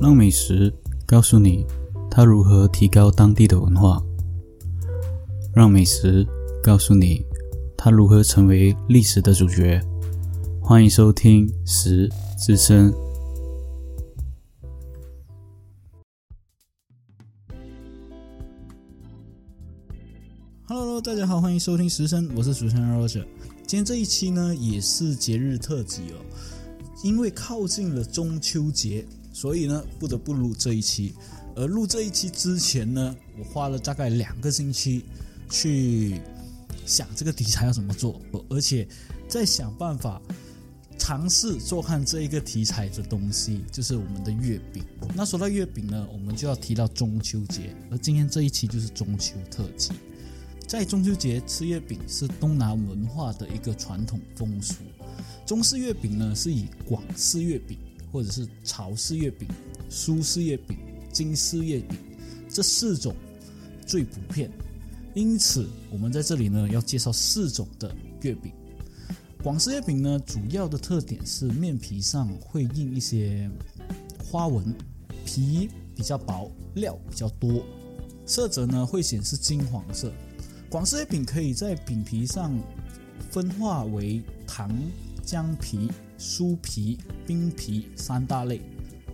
让美食告诉你它如何提高当地的文化，让美食告诉你它如何成为历史的主角。欢迎收听《食之声》。Hello，大家好，欢迎收听《食声》，我是主持人 Roger。今天这一期呢，也是节日特辑哦，因为靠近了中秋节。所以呢，不得不录这一期。而录这一期之前呢，我花了大概两个星期去想这个题材要怎么做，而且在想办法尝试做看这一个题材的东西，就是我们的月饼。那说到月饼呢，我们就要提到中秋节，而今天这一期就是中秋特辑。在中秋节吃月饼是东南文化的一个传统风俗。中式月饼呢，是以广式月饼。或者是潮式月饼、苏式月饼、京式月饼这四种最普遍，因此我们在这里呢要介绍四种的月饼。广式月饼呢主要的特点是面皮上会印一些花纹，皮比较薄，料比较多，色泽呢会显示金黄色。广式月饼可以在饼皮上分化为糖浆皮。酥皮、冰皮三大类，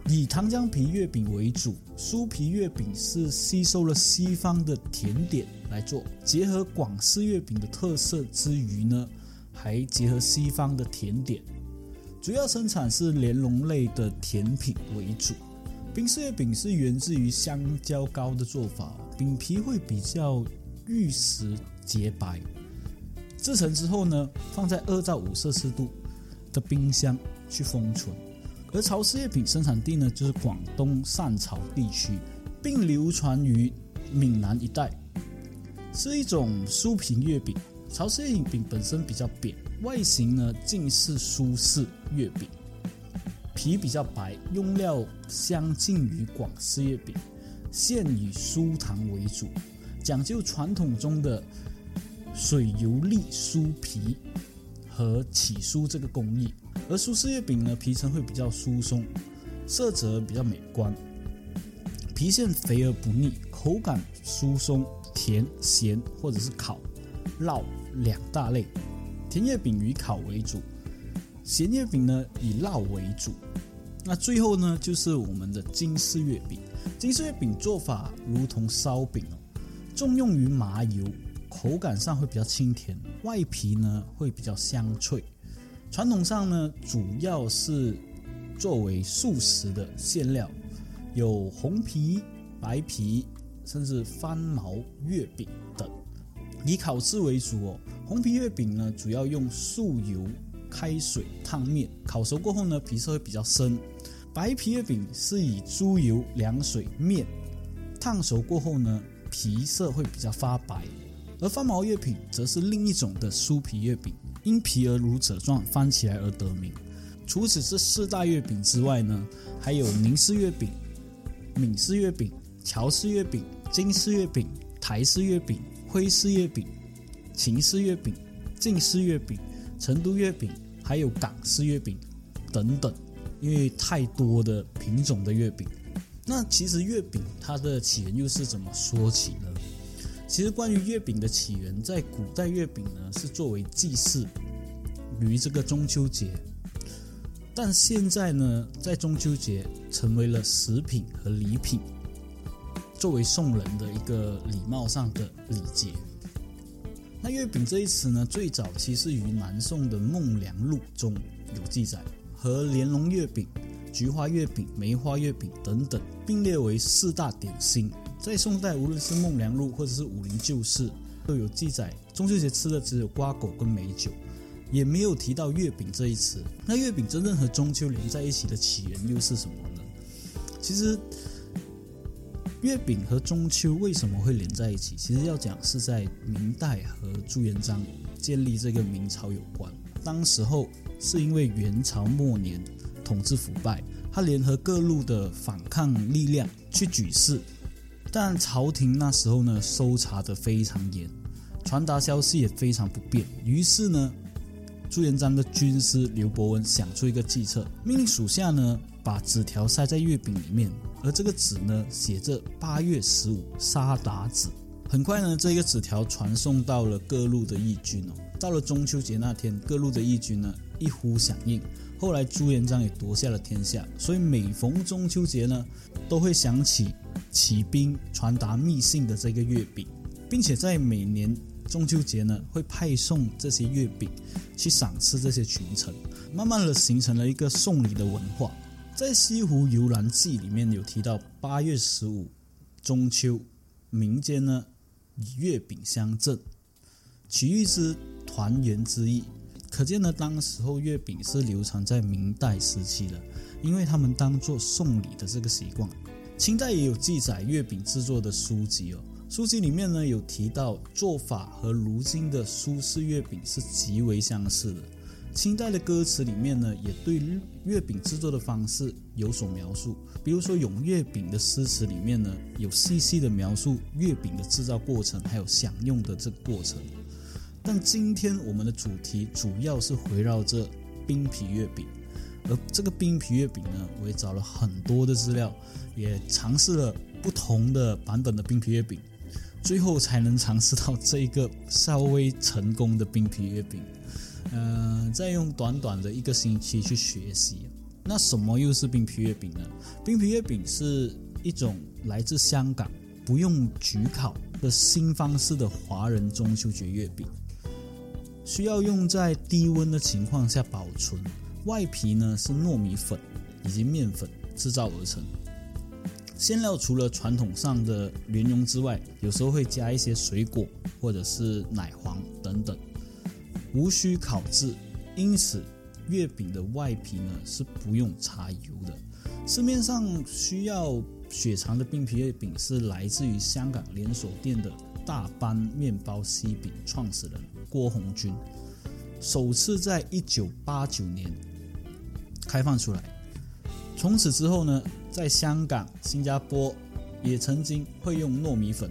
以糖浆皮月饼为主。酥皮月饼是吸收了西方的甜点来做，结合广式月饼的特色之余呢，还结合西方的甜点。主要生产是莲蓉类的甜品为主。冰式月饼是源自于香蕉糕的做法，饼皮会比较玉石洁白。制成之后呢，放在二到五摄氏度。的冰箱去封存，而潮式月饼生产地呢，就是广东汕潮地区，并流传于闽南一带，是一种酥皮月饼。潮式月饼本身比较扁，外形呢近似苏式月饼，皮比较白，用料相近于广式月饼，馅以酥糖为主，讲究传统中的水油粒酥皮。和起酥这个工艺，而苏式月饼呢，皮层会比较疏松，色泽比较美观，皮馅肥而不腻，口感疏松，甜咸或者是烤、烙两大类。甜月饼以烤为主，咸月饼呢以烙为主。那最后呢，就是我们的金丝月饼。金丝月饼做法如同烧饼哦，重用于麻油。口感上会比较清甜，外皮呢会比较香脆。传统上呢，主要是作为素食的馅料，有红皮、白皮，甚至翻毛月饼等。以烤制为主哦。红皮月饼呢，主要用素油开水烫面，烤熟过后呢，皮色会比较深。白皮月饼是以猪油凉水面烫熟过后呢，皮色会比较发白。而翻毛月饼则是另一种的酥皮月饼，因皮而如褶状翻起来而得名。除此这四大月饼之外呢，还有宁式月饼、闽式月饼、潮式月饼、京式月饼、台式月饼、徽式月饼、秦式月饼、晋式月饼、成都月饼，还有港式月饼等等。因为太多的品种的月饼，那其实月饼它的起源又是怎么说起呢？其实，关于月饼的起源，在古代月饼呢是作为祭祀于这个中秋节，但现在呢，在中秋节成为了食品和礼品，作为送人的一个礼貌上的礼节。那月饼这一词呢，最早其实于南宋的《孟良录》中有记载，和莲蓉月饼、菊花月饼、梅花月饼等等并列为四大点心。在宋代，无论是《孟良录》或者是《武林旧事》，都有记载，中秋节吃的只有瓜果跟美酒，也没有提到月饼这一词。那月饼真正和中秋连在一起的起源又是什么呢？其实，月饼和中秋为什么会连在一起？其实要讲是在明代和朱元璋建立这个明朝有关。当时候是因为元朝末年统治腐败，他联合各路的反抗力量去举事。但朝廷那时候呢，搜查的非常严，传达消息也非常不便。于是呢，朱元璋的军师刘伯温想出一个计策，命令属下呢把纸条塞在月饼里面，而这个纸呢写着八月十五杀达子。很快呢，这个纸条传送到了各路的义军哦。到了中秋节那天，各路的义军呢一呼响应。后来朱元璋也夺下了天下，所以每逢中秋节呢，都会想起起兵传达密信的这个月饼，并且在每年中秋节呢，会派送这些月饼去赏赐这些群臣，慢慢的形成了一个送礼的文化。在《西湖游览记》里面有提到八月十五中秋，民间呢以月饼相赠，取喻之团圆之意。可见呢，当时候月饼是流传在明代时期的，因为他们当做送礼的这个习惯。清代也有记载月饼制作的书籍哦，书籍里面呢有提到做法和如今的苏式月饼是极为相似的。清代的歌词里面呢也对月饼制作的方式有所描述，比如说咏月饼的诗词里面呢有细细的描述月饼的制造过程，还有享用的这个过程。但今天我们的主题主要是围绕着冰皮月饼，而这个冰皮月饼呢，我也找了很多的资料，也尝试了不同的版本的冰皮月饼，最后才能尝试到这一个稍微成功的冰皮月饼。嗯，再用短短的一个星期去学习，那什么又是冰皮月饼呢？冰皮月饼是一种来自香港不用焗烤的新方式的华人中秋节月饼。需要用在低温的情况下保存，外皮呢是糯米粉以及面粉制造而成。馅料除了传统上的莲蓉之外，有时候会加一些水果或者是奶黄等等，无需烤制，因此月饼的外皮呢是不用擦油的。市面上需要血肠的冰皮月饼是来自于香港连锁店的大班面包西饼创始人。郭红军首次在一九八九年开放出来，从此之后呢，在香港、新加坡也曾经会用糯米粉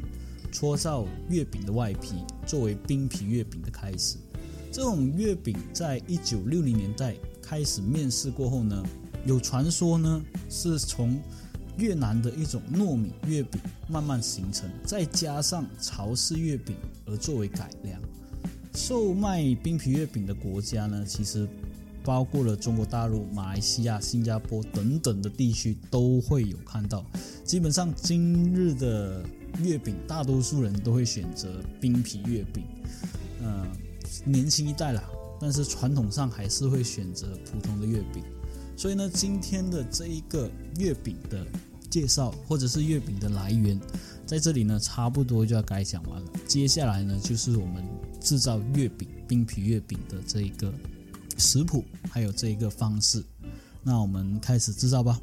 搓造月饼的外皮，作为冰皮月饼的开始。这种月饼在一九六零年代开始面世过后呢，有传说呢是从越南的一种糯米月饼慢慢形成，再加上潮式月饼而作为改良。售卖冰皮月饼的国家呢，其实包括了中国大陆、马来西亚、新加坡等等的地区都会有看到。基本上今日的月饼，大多数人都会选择冰皮月饼。嗯，年轻一代啦，但是传统上还是会选择普通的月饼。所以呢，今天的这一个月饼的介绍，或者是月饼的来源，在这里呢，差不多就要该讲完了。接下来呢，就是我们。制造月饼、冰皮月饼的这一个食谱，还有这一个方式，那我们开始制造吧。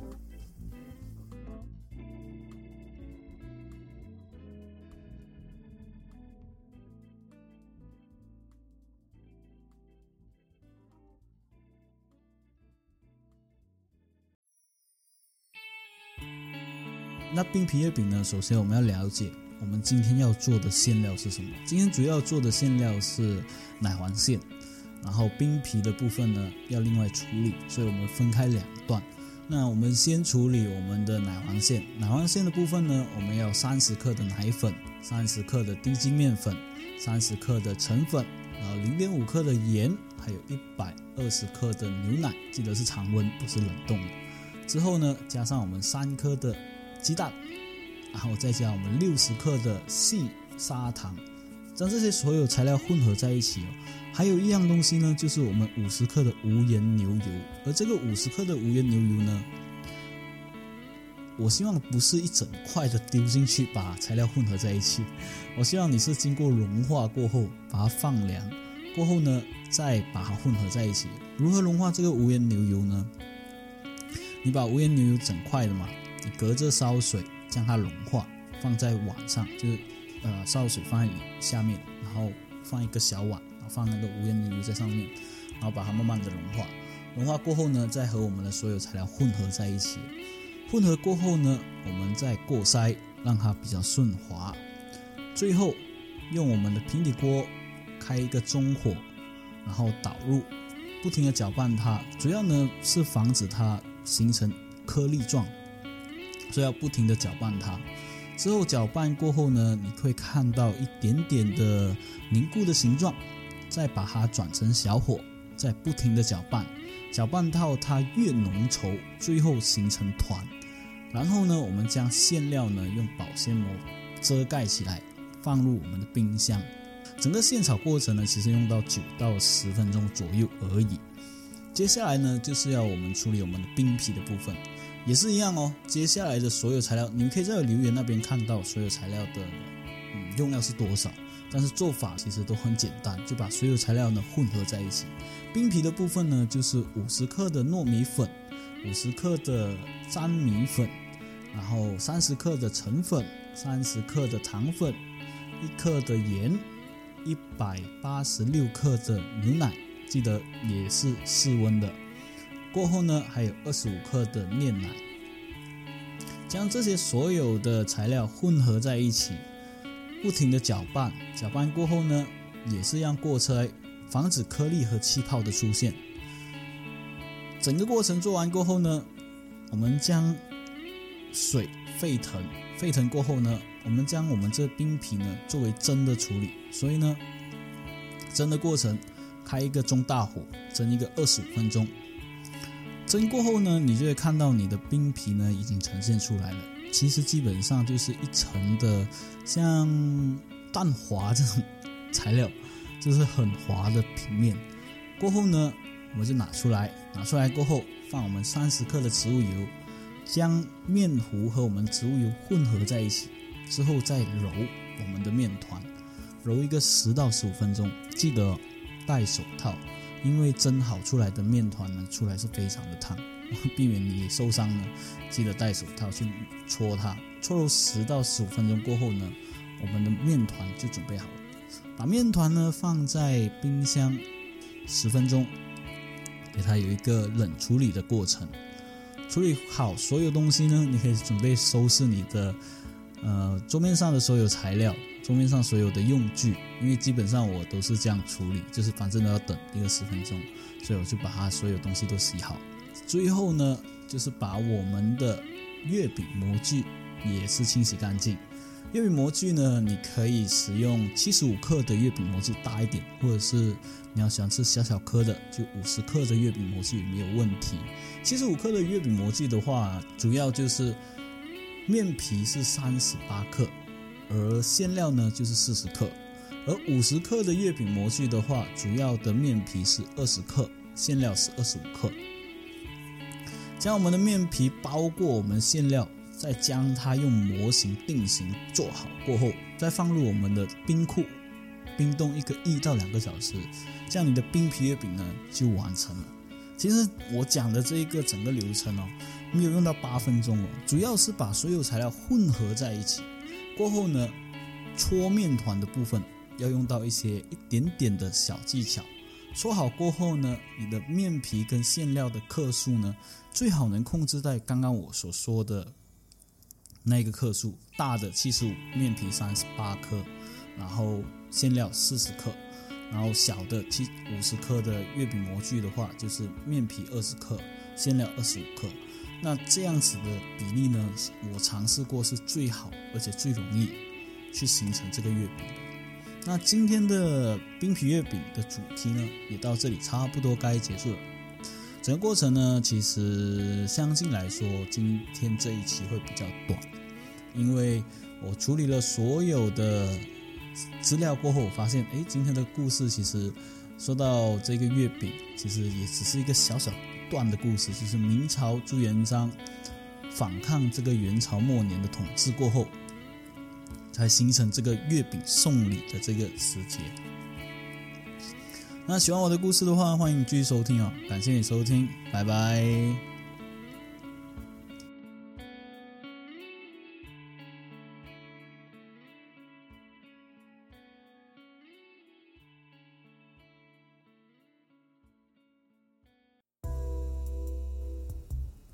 那冰皮月饼呢？首先我们要了解。我们今天要做的馅料是什么？今天主要做的馅料是奶黄馅，然后冰皮的部分呢要另外处理，所以我们分开两段。那我们先处理我们的奶黄馅，奶黄馅的部分呢，我们要三十克的奶粉，三十克的低筋面粉，三十克的橙粉，然后零点五克的盐，还有一百二十克的牛奶，记得是常温，不是冷冻的。之后呢，加上我们三颗的鸡蛋。然后再加我们六十克的细砂糖，将这些所有材料混合在一起哦。还有一样东西呢，就是我们五十克的无盐牛油。而这个五十克的无盐牛油呢，我希望不是一整块的丢进去把材料混合在一起。我希望你是经过融化过后，把它放凉过后呢，再把它混合在一起。如何融化这个无盐牛油呢？你把无盐牛油整块的嘛，你隔着烧水。将它融化，放在碗上，就是呃烧水放在下面，然后放一个小碗，放那个无盐牛油在上面，然后把它慢慢的融化。融化过后呢，再和我们的所有材料混合在一起。混合过后呢，我们再过筛，让它比较顺滑。最后用我们的平底锅开一个中火，然后导入，不停的搅拌它，主要呢是防止它形成。颗粒状，所以要不停的搅拌它。之后搅拌过后呢，你会看到一点点的凝固的形状，再把它转成小火，再不停的搅拌，搅拌到它越浓稠，最后形成团。然后呢，我们将馅料呢用保鲜膜遮盖起来，放入我们的冰箱。整个现炒过程呢，其实用到九到十分钟左右而已。接下来呢，就是要我们处理我们的冰皮的部分。也是一样哦。接下来的所有材料，你们可以在留言那边看到所有材料的嗯用料是多少。但是做法其实都很简单，就把所有材料呢混合在一起。冰皮的部分呢，就是五十克的糯米粉，五十克的粘米粉，然后三十克的橙粉，三十克的糖粉，一克的盐，一百八十六克的牛奶，记得也是室温的。过后呢，还有二十五克的炼奶，将这些所有的材料混合在一起，不停的搅拌。搅拌过后呢，也是让过车防止颗粒和气泡的出现。整个过程做完过后呢，我们将水沸腾，沸腾过后呢，我们将我们这冰皮呢作为蒸的处理。所以呢，蒸的过程开一个中大火，蒸一个二十五分钟。蒸过后呢，你就会看到你的冰皮呢已经呈现出来了。其实基本上就是一层的像蛋滑这种材料，就是很滑的平面。过后呢，我们就拿出来，拿出来过后放我们三十克的植物油，将面糊和我们植物油混合在一起，之后再揉我们的面团，揉一个十到十五分钟，记得戴手套。因为蒸好出来的面团呢，出来是非常的烫，避免你受伤呢，记得戴手套去搓它。搓揉十到十五分钟过后呢，我们的面团就准备好了。把面团呢放在冰箱十分钟，给它有一个冷处理的过程。处理好所有东西呢，你可以准备收拾你的呃桌面上的所有材料。桌面上所有的用具，因为基本上我都是这样处理，就是反正都要等一个十分钟，所以我就把它所有东西都洗好。最后呢，就是把我们的月饼模具也是清洗干净。月饼模具呢，你可以使用七十五克的月饼模具大一点，或者是你要喜欢吃小小颗的，就五十克的月饼模具没有问题。七十五克的月饼模具的话，主要就是面皮是三十八克。而馅料呢，就是四十克，而五十克的月饼模具的话，主要的面皮是二十克，馅料是二十五克。将我们的面皮包过我们馅料，再将它用模型定型做好过后，再放入我们的冰库冰冻一个一到两个小时，这样你的冰皮月饼呢就完成了。其实我讲的这一个整个流程哦，没有用到八分钟哦，主要是把所有材料混合在一起。过后呢，搓面团的部分要用到一些一点点的小技巧。搓好过后呢，你的面皮跟馅料的克数呢，最好能控制在刚刚我所说的那个克数，大的七十五，面皮三十八克，然后馅料四十克，然后小的七五十克的月饼模具的话，就是面皮二十克，馅料二十五克。那这样子的比例呢，我尝试过是最好，而且最容易去形成这个月饼。那今天的冰皮月饼的主题呢，也到这里差不多该结束了。整个过程呢，其实相信来说，今天这一期会比较短，因为我处理了所有的资料过后，我发现，哎，今天的故事其实说到这个月饼，其实也只是一个小小。段的故事就是明朝朱元璋反抗这个元朝末年的统治过后，才形成这个月饼送礼的这个时节。那喜欢我的故事的话，欢迎继续收听哦，感谢你收听，拜拜。